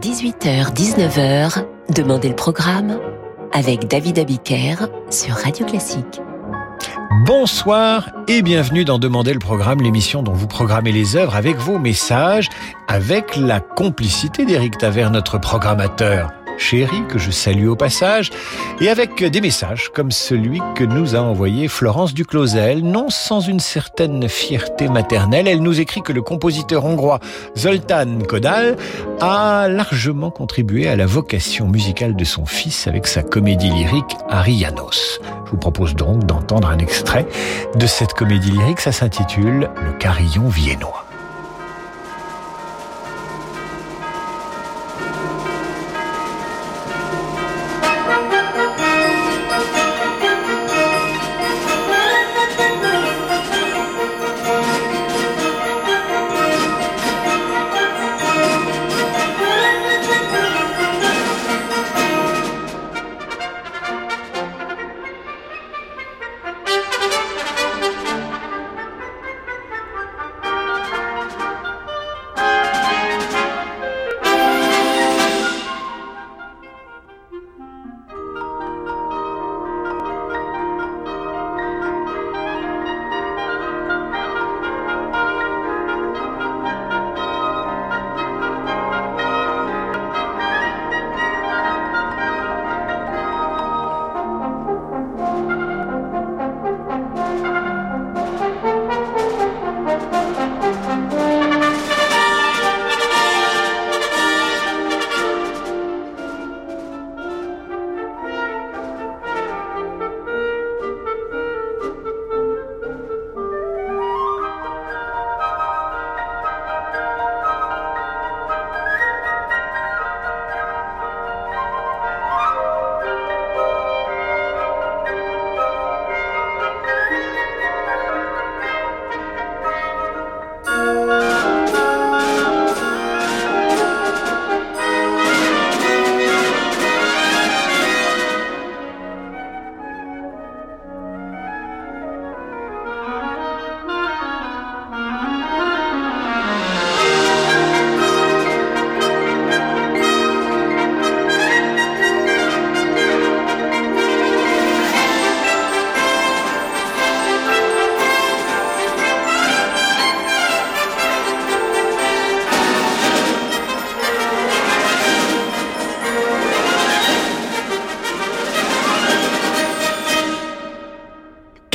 18h-19h, Demandez le programme avec David Abiker sur Radio Classique. Bonsoir et bienvenue dans Demander le programme, l'émission dont vous programmez les œuvres avec vos messages, avec la complicité d'Éric Taver, notre programmateur chéri que je salue au passage, et avec des messages comme celui que nous a envoyé Florence Duclosel, non sans une certaine fierté maternelle. Elle nous écrit que le compositeur hongrois Zoltán Kodal a largement contribué à la vocation musicale de son fils avec sa comédie lyrique Arianos. Je vous propose donc d'entendre un extrait de cette comédie lyrique, ça s'intitule Le carillon viennois.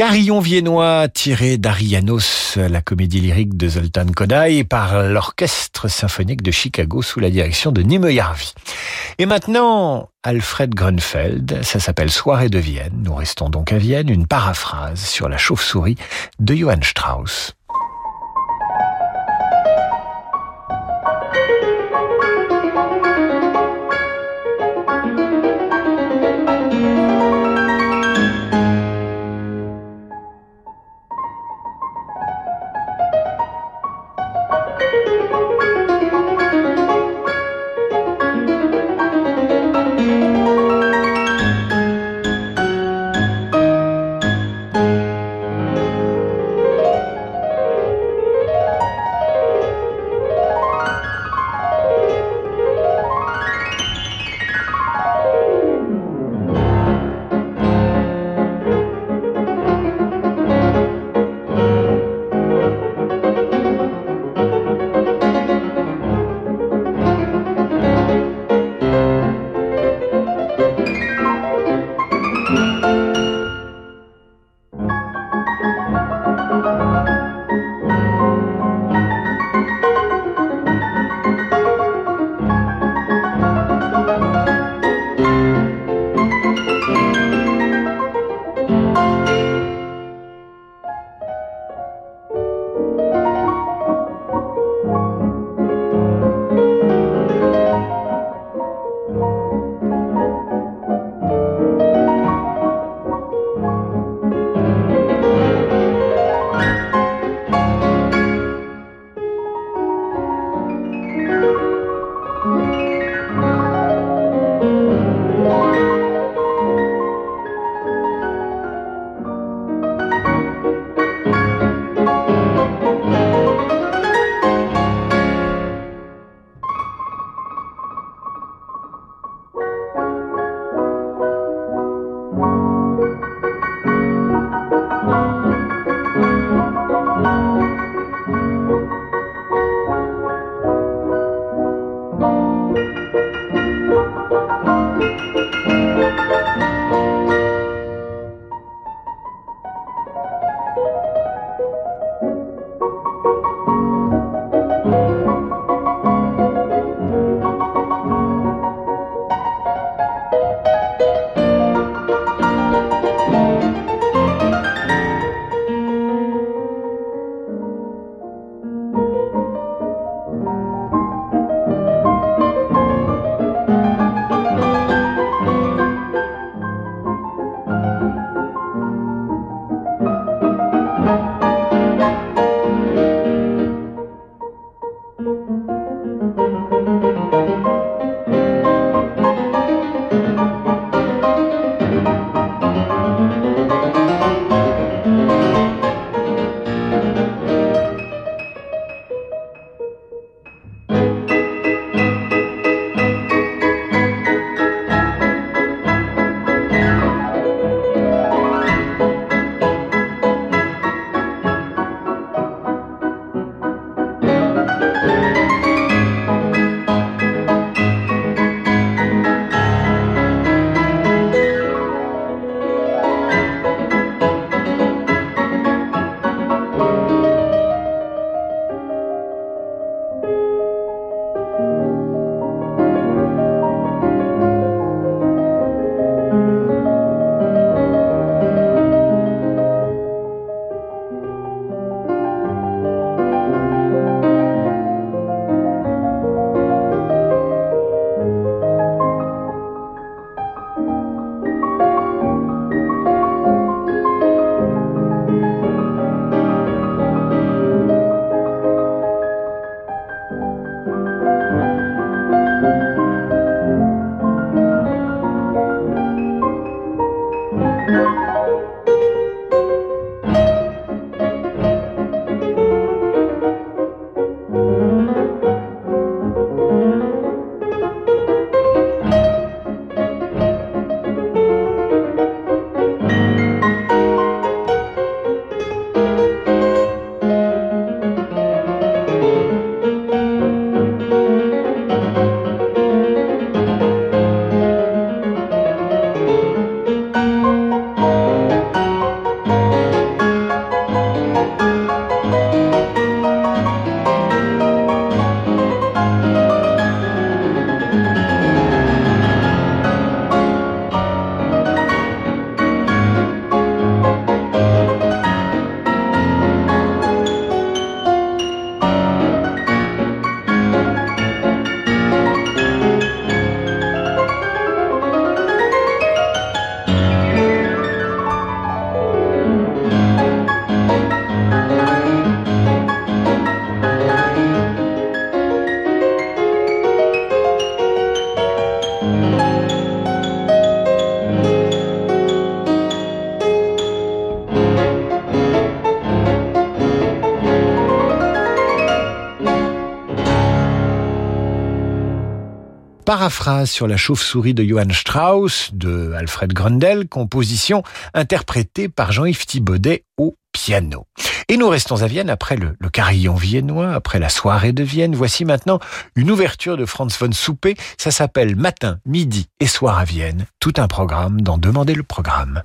Carillon viennois tiré d'Arianos, la comédie lyrique de Zoltan Kodály par l'orchestre symphonique de Chicago sous la direction de Nime Jarvi. Et maintenant, Alfred Grunfeld, ça s'appelle Soirée de Vienne. Nous restons donc à Vienne, une paraphrase sur la chauve-souris de Johann Strauss. Paraphrase sur la chauve-souris de Johann Strauss de Alfred Grendel, composition interprétée par Jean-Yves Thibaudet au piano. Et nous restons à Vienne après le, carillon viennois, après la soirée de Vienne. Voici maintenant une ouverture de Franz von Souper. Ça s'appelle Matin, midi et soir à Vienne. Tout un programme dans Demander le programme.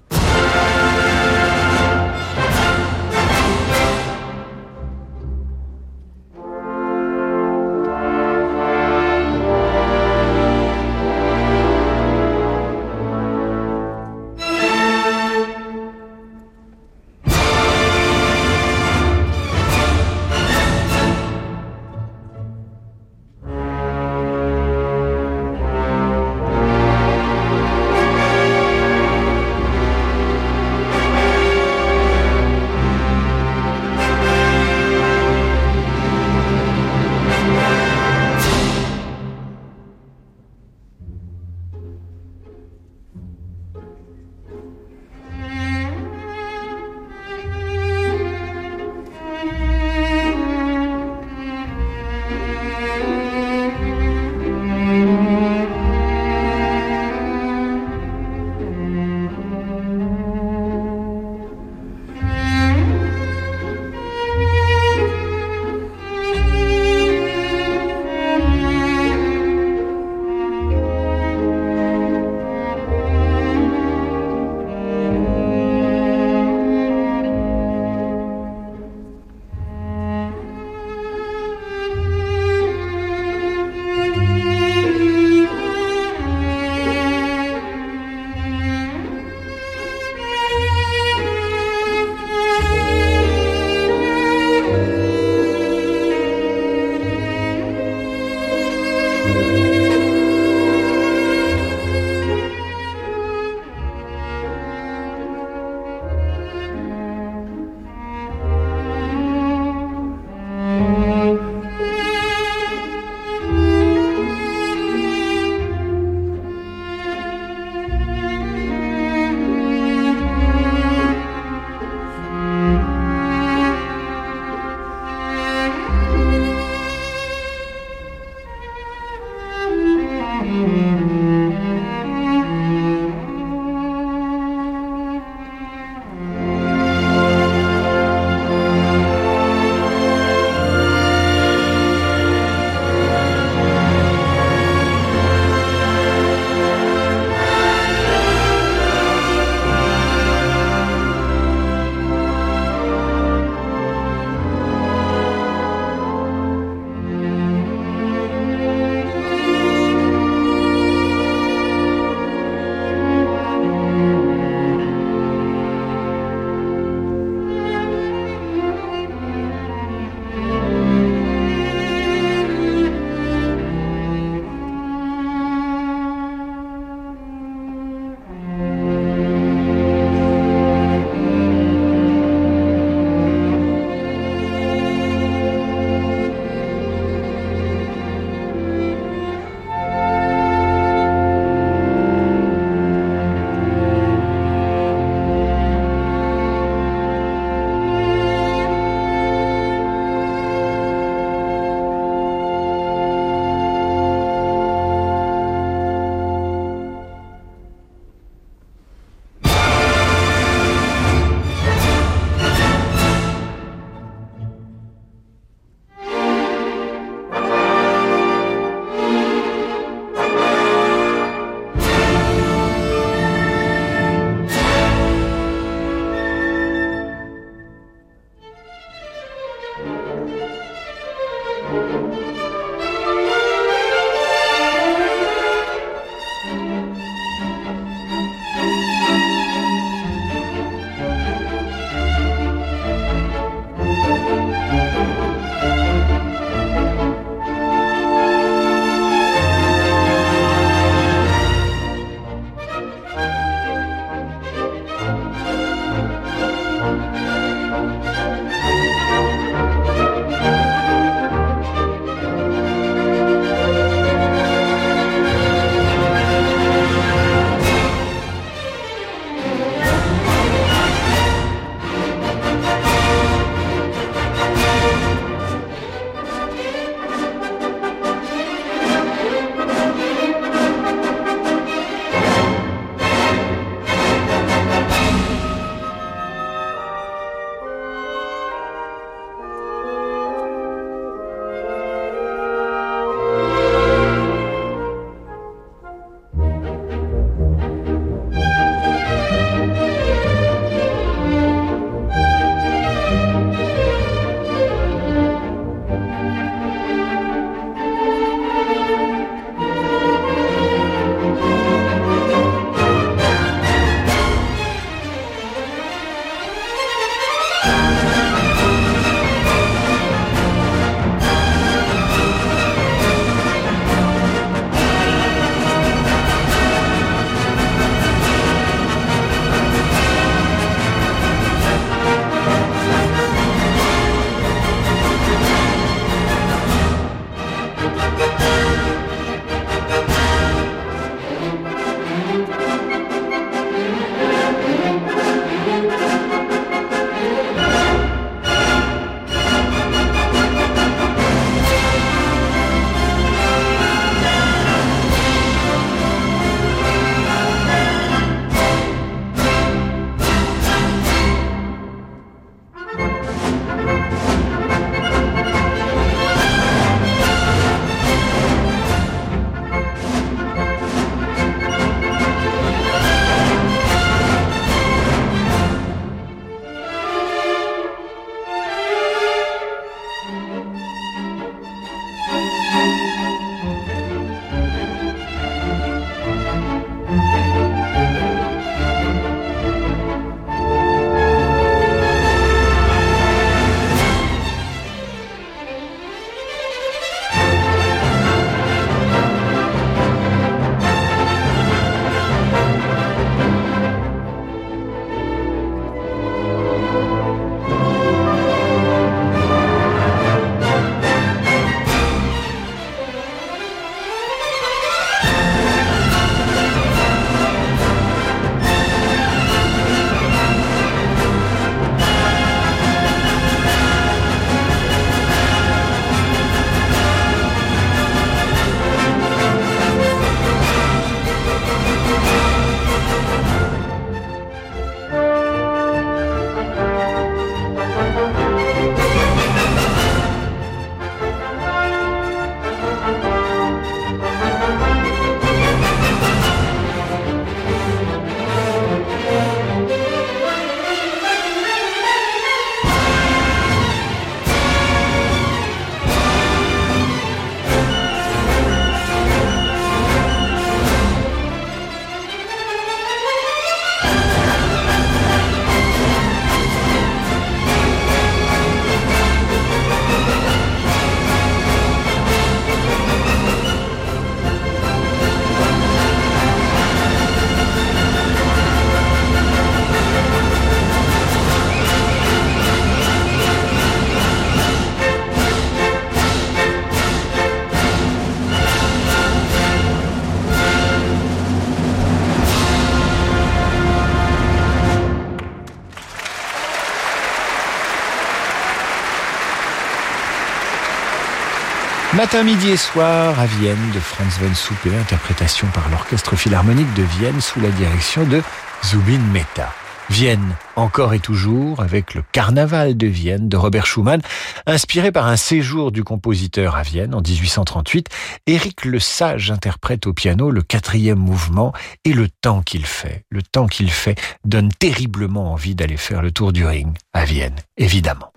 Matin, midi et soir à Vienne de Franz von Suppe, interprétation par l'Orchestre Philharmonique de Vienne sous la direction de Zubin Mehta. Vienne, encore et toujours, avec le Carnaval de Vienne de Robert Schumann, inspiré par un séjour du compositeur à Vienne en 1838. Éric Le Sage interprète au piano le quatrième mouvement et le temps qu'il fait. Le temps qu'il fait donne terriblement envie d'aller faire le tour du ring à Vienne, évidemment.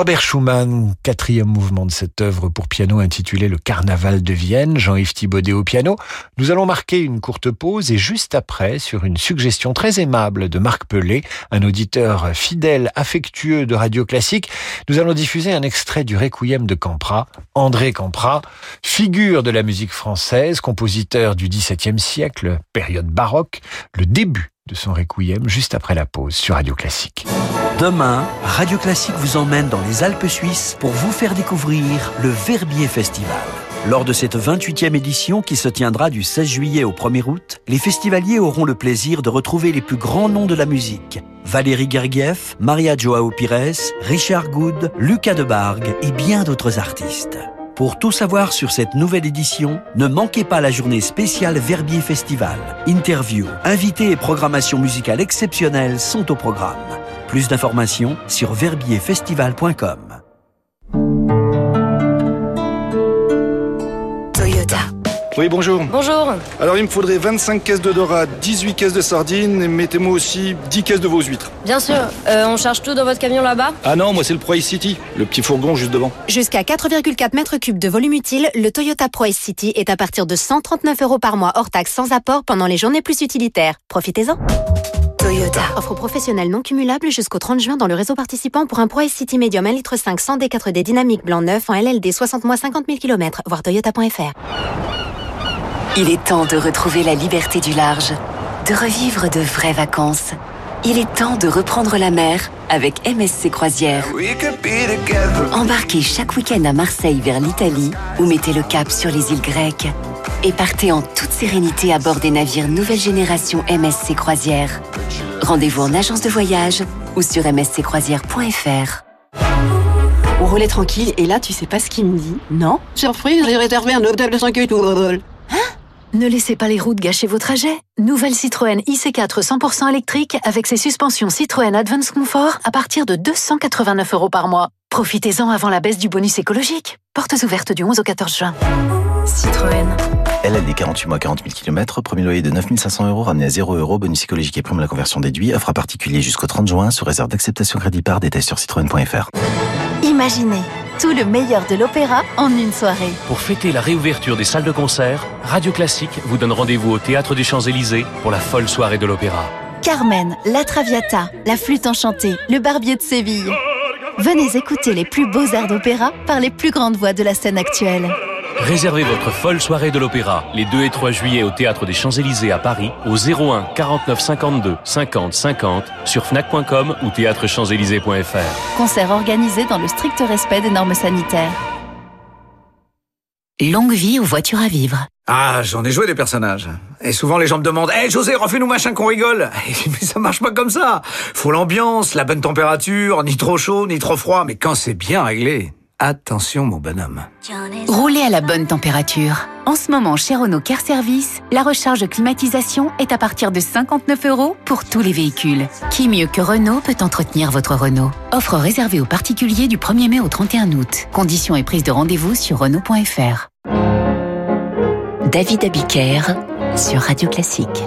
Robert Schumann, quatrième mouvement de cette œuvre pour piano intitulée Le Carnaval de Vienne, Jean-Yves Thibaudet au piano. Nous allons marquer une courte pause et juste après, sur une suggestion très aimable de Marc Pelé, un auditeur fidèle, affectueux de Radio Classique, nous allons diffuser un extrait du Requiem de Campra, André Campra, figure de la musique française, compositeur du XVIIe siècle, période baroque, le début de son requiem juste après la pause sur Radio Classique. Demain, Radio Classique vous emmène dans les Alpes suisses pour vous faire découvrir le Verbier Festival. Lors de cette 28e édition qui se tiendra du 16 juillet au 1er août, les festivaliers auront le plaisir de retrouver les plus grands noms de la musique. Valérie Gergiev, Maria Joao Pires, Richard Good, Lucas Debargue et bien d'autres artistes. Pour tout savoir sur cette nouvelle édition, ne manquez pas la journée spéciale Verbier Festival. Interviews, invités et programmation musicale exceptionnelle sont au programme. Plus d'informations sur verbierfestival.com. Toyota. Oui, bonjour. Bonjour. Alors, il me faudrait 25 caisses de dorade, 18 caisses de sardines et mettez-moi aussi 10 caisses de vos huîtres. Bien sûr. Euh, on charge tout dans votre camion là-bas? Ah non, moi c'est le Price City, le petit fourgon juste devant. Jusqu'à 4,4 mètres cubes de volume utile, le Toyota Pro City est à partir de 139 euros par mois hors taxe sans apport pendant les journées plus utilitaires. Profitez-en. Toyota. Offre professionnelle non cumulable jusqu'au 30 juin dans le réseau participant pour un Pro City Medium 1 litre 5 100 D4D dynamique blanc neuf en LLD 60 mois 50 000 km, voir toyota.fr. Il est temps de retrouver la liberté du large, de revivre de vraies vacances. Il est temps de reprendre la mer avec MSC Croisière. Embarquez chaque week-end à Marseille vers l'Italie ou mettez le cap sur les îles grecques. Et partez en toute sérénité à bord des navires nouvelle génération MSC Croisière. Rendez-vous en agence de voyage ou sur msccroisière.fr. On roulait tranquille et là, tu sais pas ce qu'il me dit Non? Surprise, j'ai réservé un hôtel de 5 étoiles. Ne laissez pas les routes gâcher vos trajets. Nouvelle Citroën IC4 100% électrique avec ses suspensions Citroën Advance Comfort à partir de 289 euros par mois. Profitez-en avant la baisse du bonus écologique. Portes ouvertes du 11 au 14 juin. Citroën. LLD 48 mois 40 000 km, premier loyer de 9500 euros ramené à 0 euros, bonus écologique et prime à la conversion déduit, offre à particulier jusqu'au 30 juin, sous réserve d'acceptation crédit par détail sur citroën.fr. Imaginez tout le meilleur de l'opéra en une soirée. Pour fêter la réouverture des salles de concert, Radio Classique vous donne rendez-vous au Théâtre des Champs-Élysées pour la folle soirée de l'opéra. Carmen, La Traviata, La Flûte Enchantée, Le Barbier de Séville. Venez écouter les plus beaux airs d'opéra par les plus grandes voix de la scène actuelle. Réservez votre folle soirée de l'opéra les 2 et 3 juillet au Théâtre des Champs-Élysées à Paris au 01 49 52 50 50 sur fnac.com ou théâtrechamps-élysées.fr. Concert organisé dans le strict respect des normes sanitaires. Longue vie aux voitures à vivre. Ah, j'en ai joué des personnages. Et souvent les gens me demandent Hé José, refais-nous machin qu'on rigole Mais ça marche pas comme ça Faut l'ambiance, la bonne température, ni trop chaud, ni trop froid, mais quand c'est bien réglé, attention mon bonhomme. Roulez à la bonne température. En ce moment, chez Renault Care Service, la recharge climatisation est à partir de 59 euros pour tous les véhicules. Qui mieux que Renault peut entretenir votre Renault? Offre réservée aux particuliers du 1er mai au 31 août. Conditions et prise de rendez-vous sur Renault.fr. David Abiker sur Radio Classique.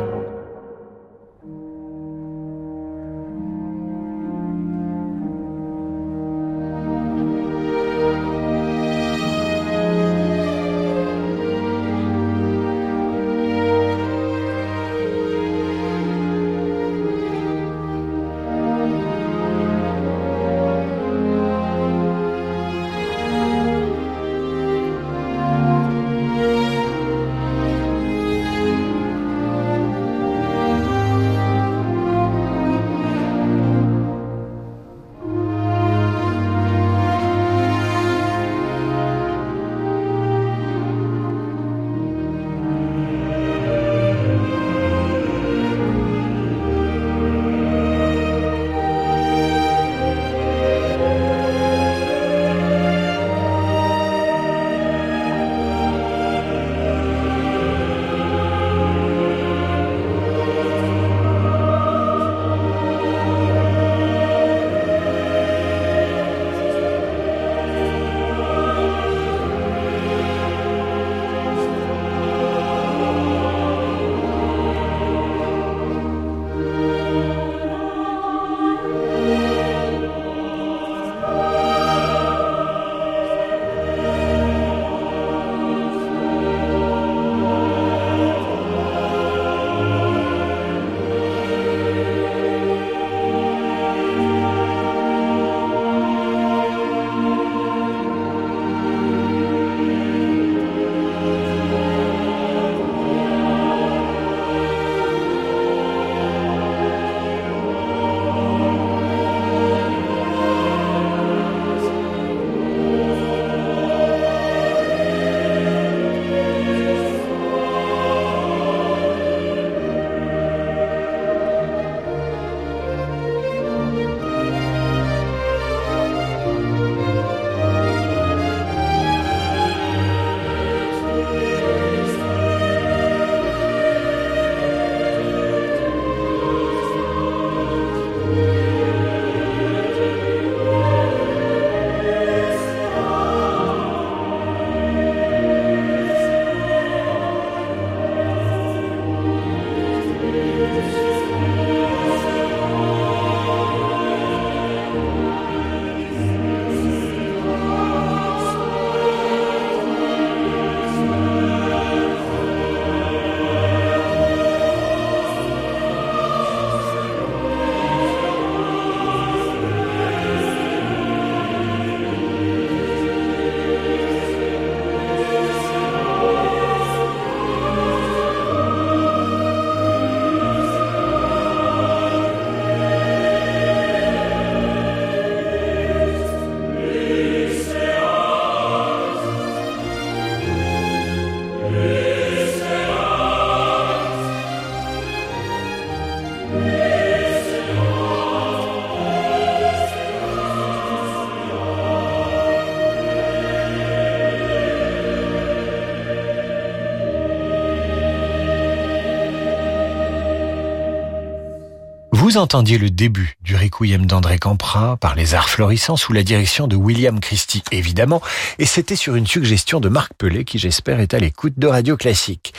Vous entendiez le début du Requiem d'André Campra par les arts florissants sous la direction de William Christie, évidemment, et c'était sur une suggestion de Marc Pellet qui j'espère est à l'écoute de Radio Classique.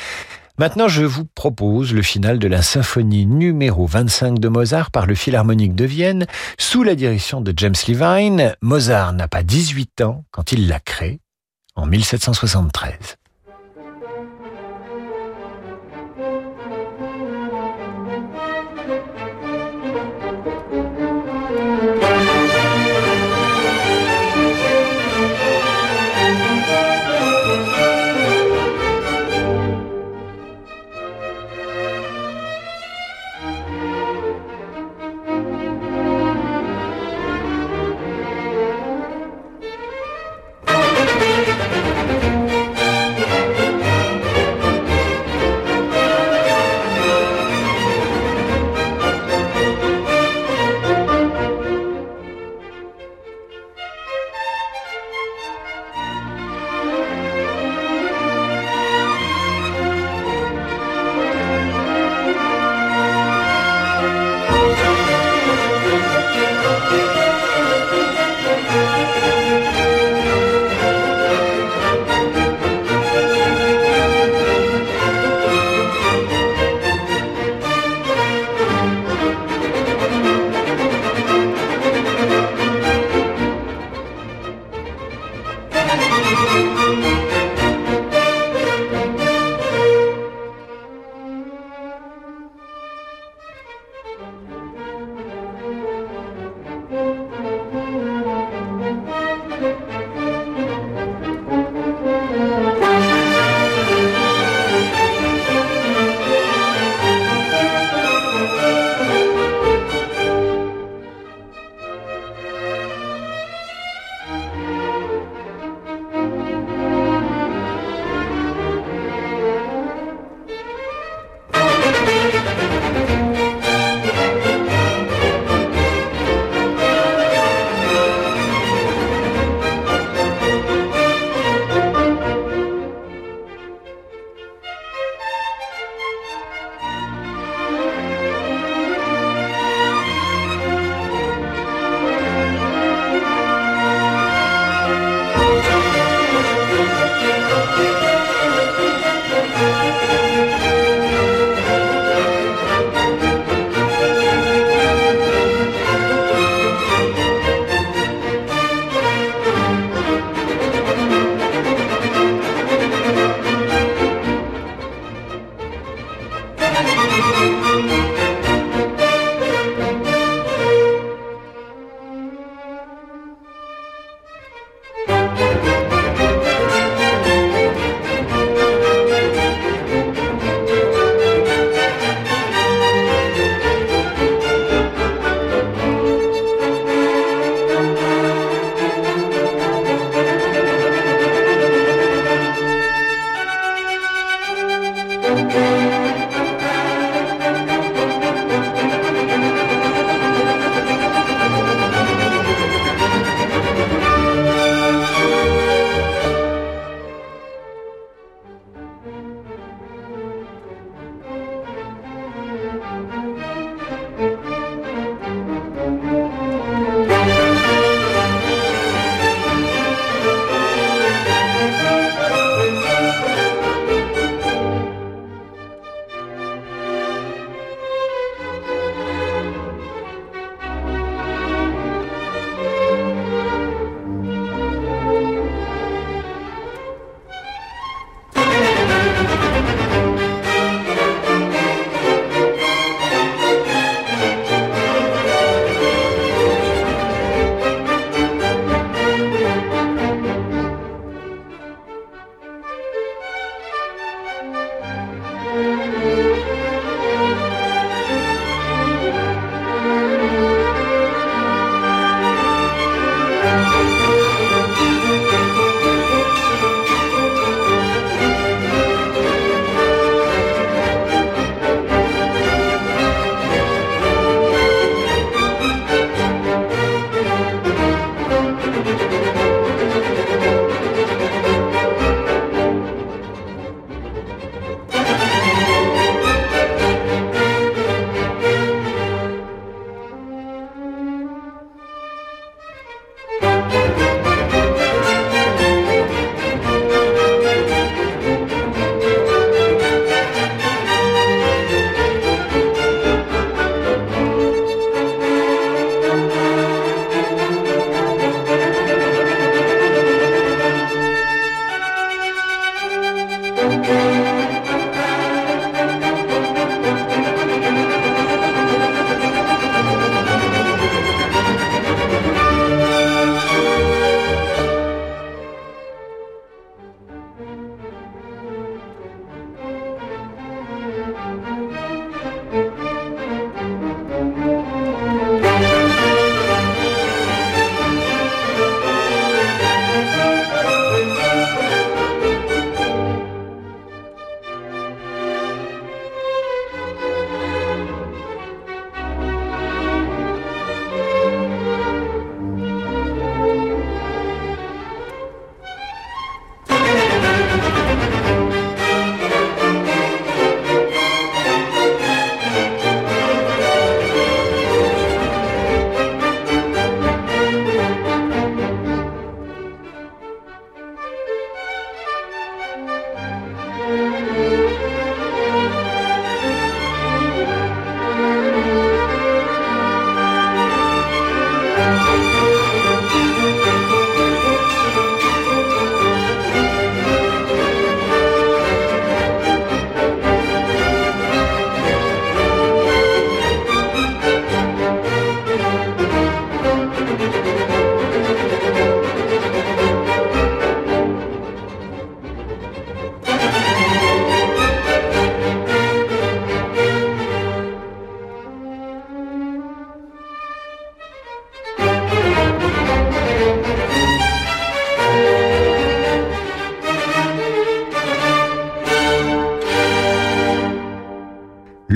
Maintenant, je vous propose le final de la symphonie numéro 25 de Mozart par le Philharmonique de Vienne sous la direction de James Levine. Mozart n'a pas 18 ans quand il la crée en 1773.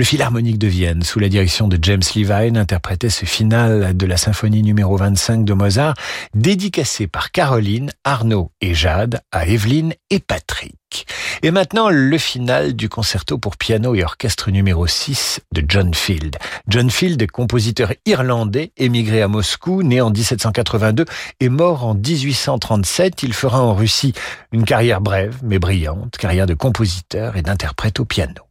Philharmonique de Vienne, sous la direction de James Levine, interprétait ce final de la symphonie numéro 25 de Mozart, dédicacé par Caroline, Arnaud et Jade à Evelyne et Patrick. Et maintenant, le final du concerto pour piano et orchestre numéro 6 de John Field. John Field compositeur irlandais, émigré à Moscou, né en 1782 et mort en 1837. Il fera en Russie une carrière brève mais brillante, carrière de compositeur et d'interprète au piano.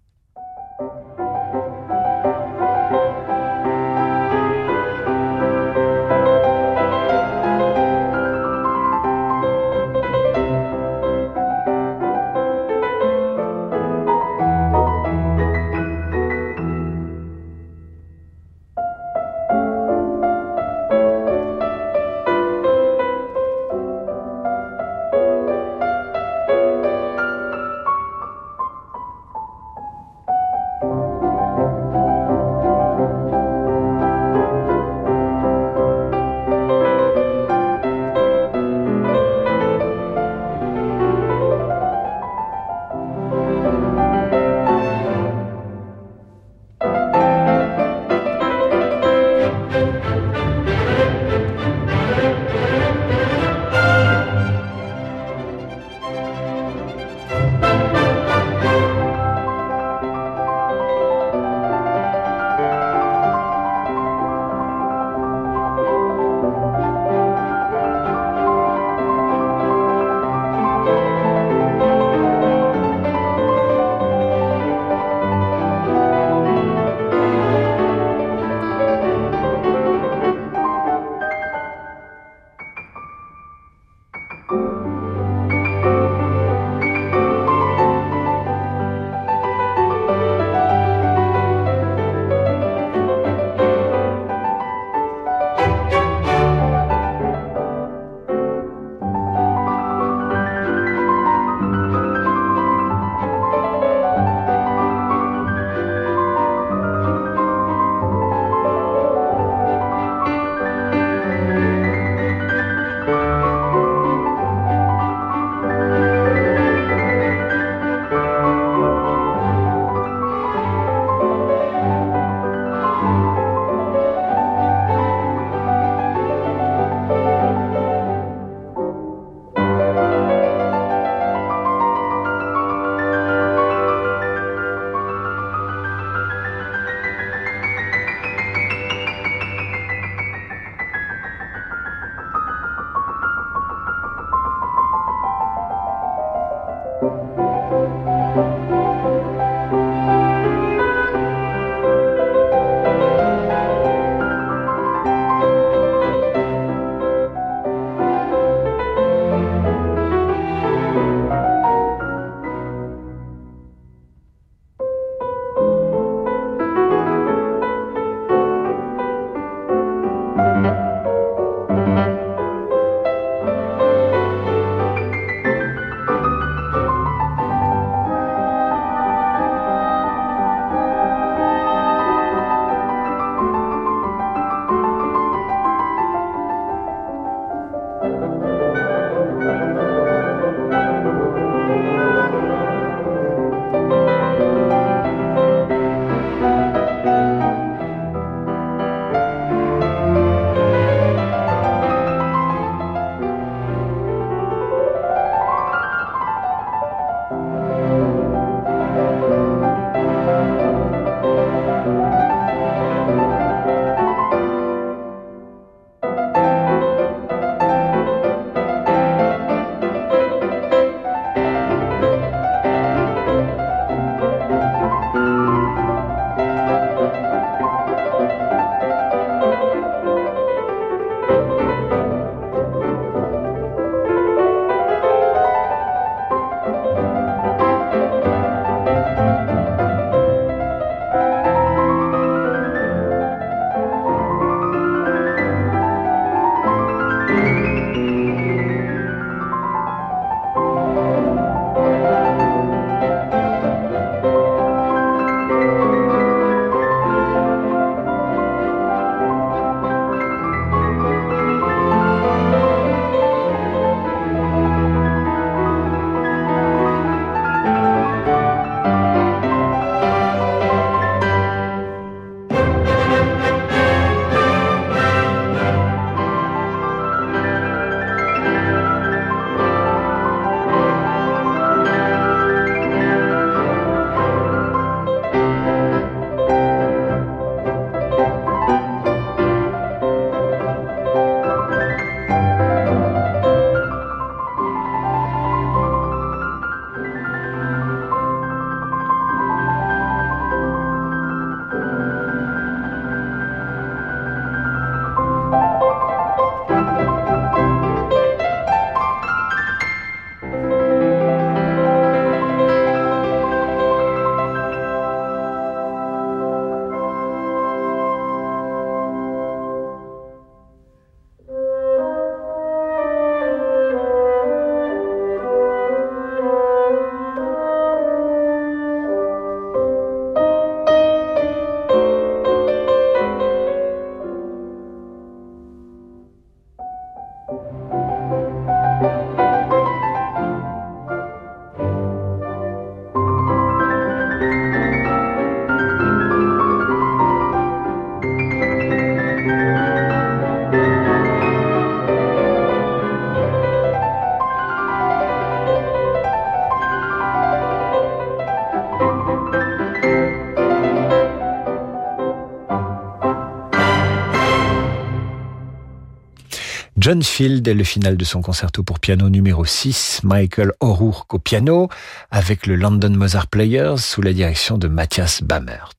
John Field est le final de son concerto pour piano numéro 6, Michael O'Rourke au piano, avec le London Mozart Players sous la direction de Matthias Bammert.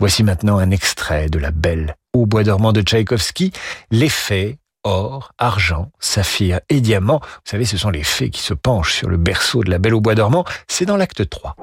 Voici maintenant un extrait de la belle au bois dormant de Tchaïkovski, les fées, or, argent, saphir et diamant. Vous savez, ce sont les fées qui se penchent sur le berceau de la belle au bois dormant. C'est dans l'acte 3.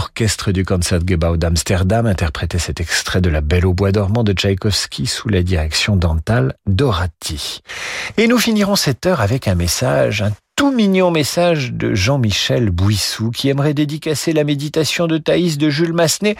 L'orchestre du Concertgebouw d'Amsterdam interprétait cet extrait de La Belle au bois dormant de Tchaïkovski sous la direction dentale Dorati. Et nous finirons cette heure avec un message, un tout mignon message de Jean-Michel Bouissou qui aimerait dédicacer la méditation de Thaïs de Jules Massenet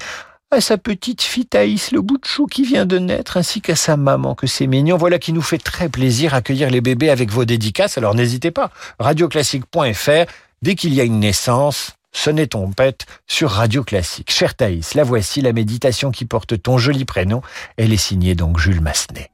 à sa petite fille Thaïs, le bout chou qui vient de naître, ainsi qu'à sa maman, que c'est mignon. Voilà qui nous fait très plaisir accueillir les bébés avec vos dédicaces, alors n'hésitez pas. Radioclassique.fr, dès qu'il y a une naissance, Sonnez ton pète sur Radio Classique. Cher Thaïs, la voici, la méditation qui porte ton joli prénom. Elle est signée donc Jules Massenet.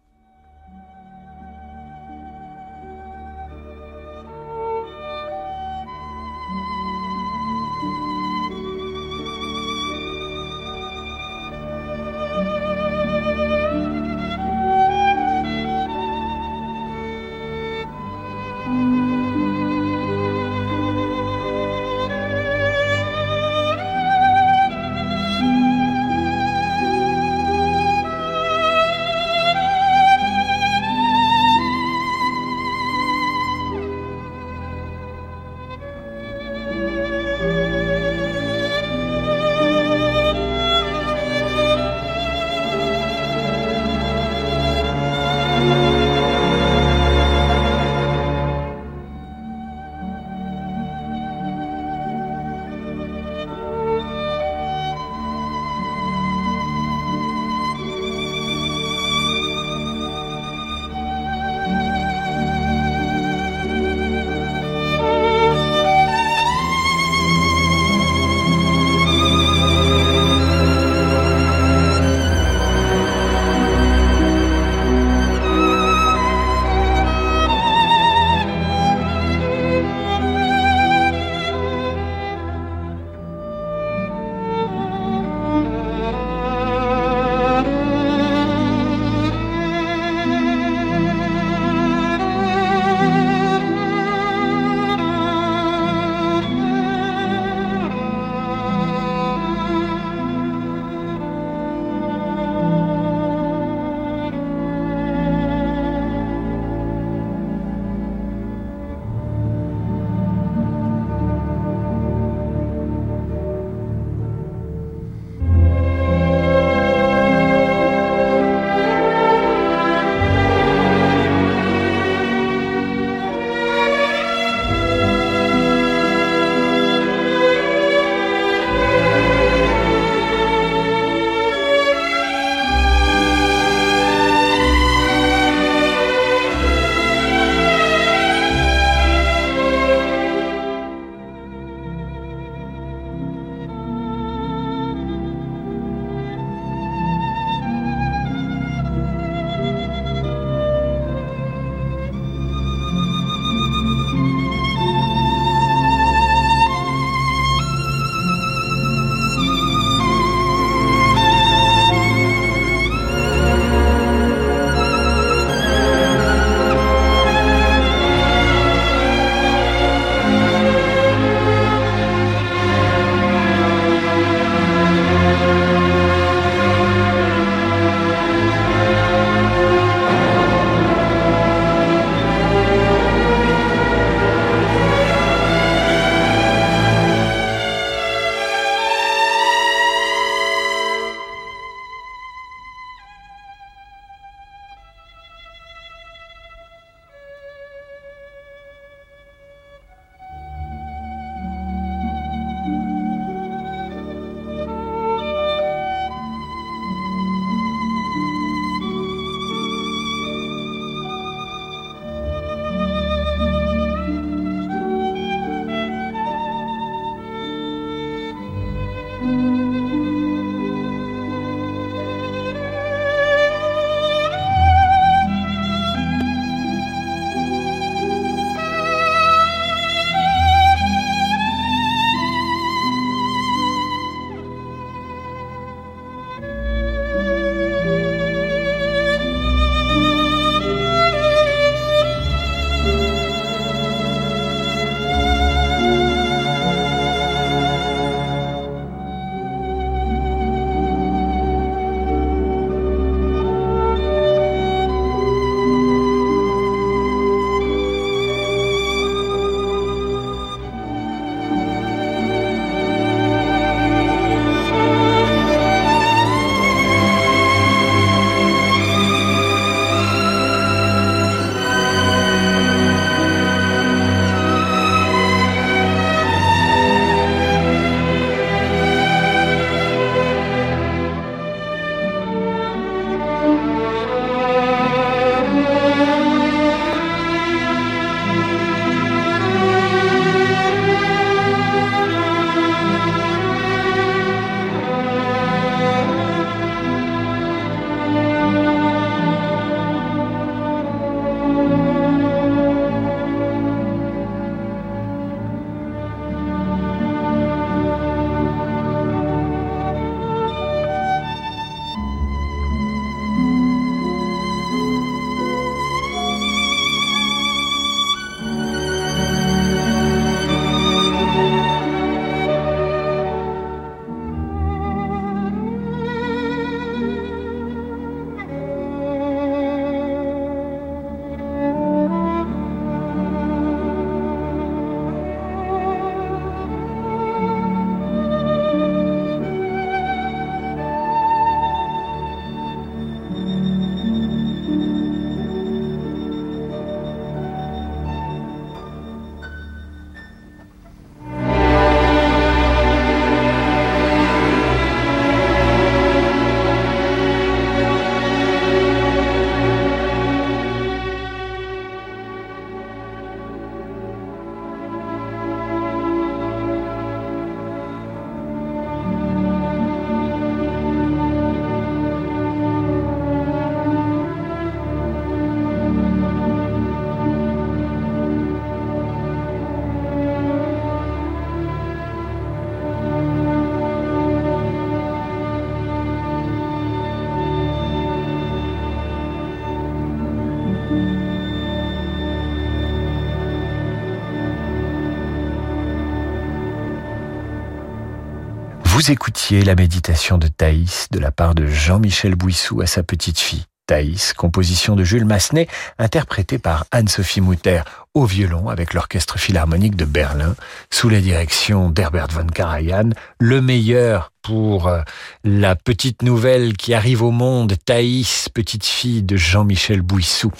Vous écoutiez la méditation de Thaïs de la part de Jean-Michel Bouissou à sa petite fille. Thaïs, composition de Jules Massenet, interprétée par Anne-Sophie Mutter au violon avec l'Orchestre Philharmonique de Berlin, sous la direction d'Herbert von Karajan, le meilleur pour euh, la petite nouvelle qui arrive au monde, Thaïs, petite fille de Jean-Michel Bouissou.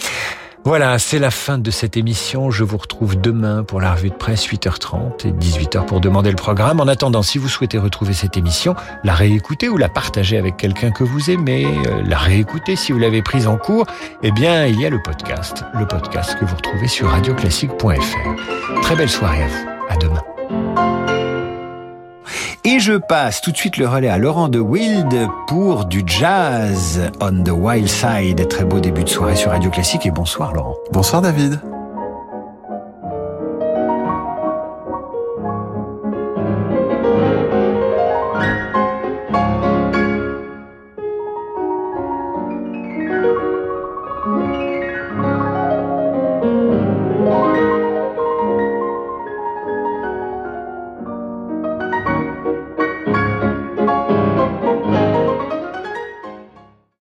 Voilà, c'est la fin de cette émission. Je vous retrouve demain pour la revue de presse 8h30 et 18h pour demander le programme. En attendant, si vous souhaitez retrouver cette émission, la réécouter ou la partager avec quelqu'un que vous aimez, euh, la réécouter si vous l'avez prise en cours, eh bien, il y a le podcast. Le podcast que vous retrouvez sur radioclassique.fr. Très belle soirée à vous. À demain. Et je passe tout de suite le relais à Laurent de Wild pour du jazz on the wild side. Très beau début de soirée sur Radio Classique et bonsoir Laurent. Bonsoir David.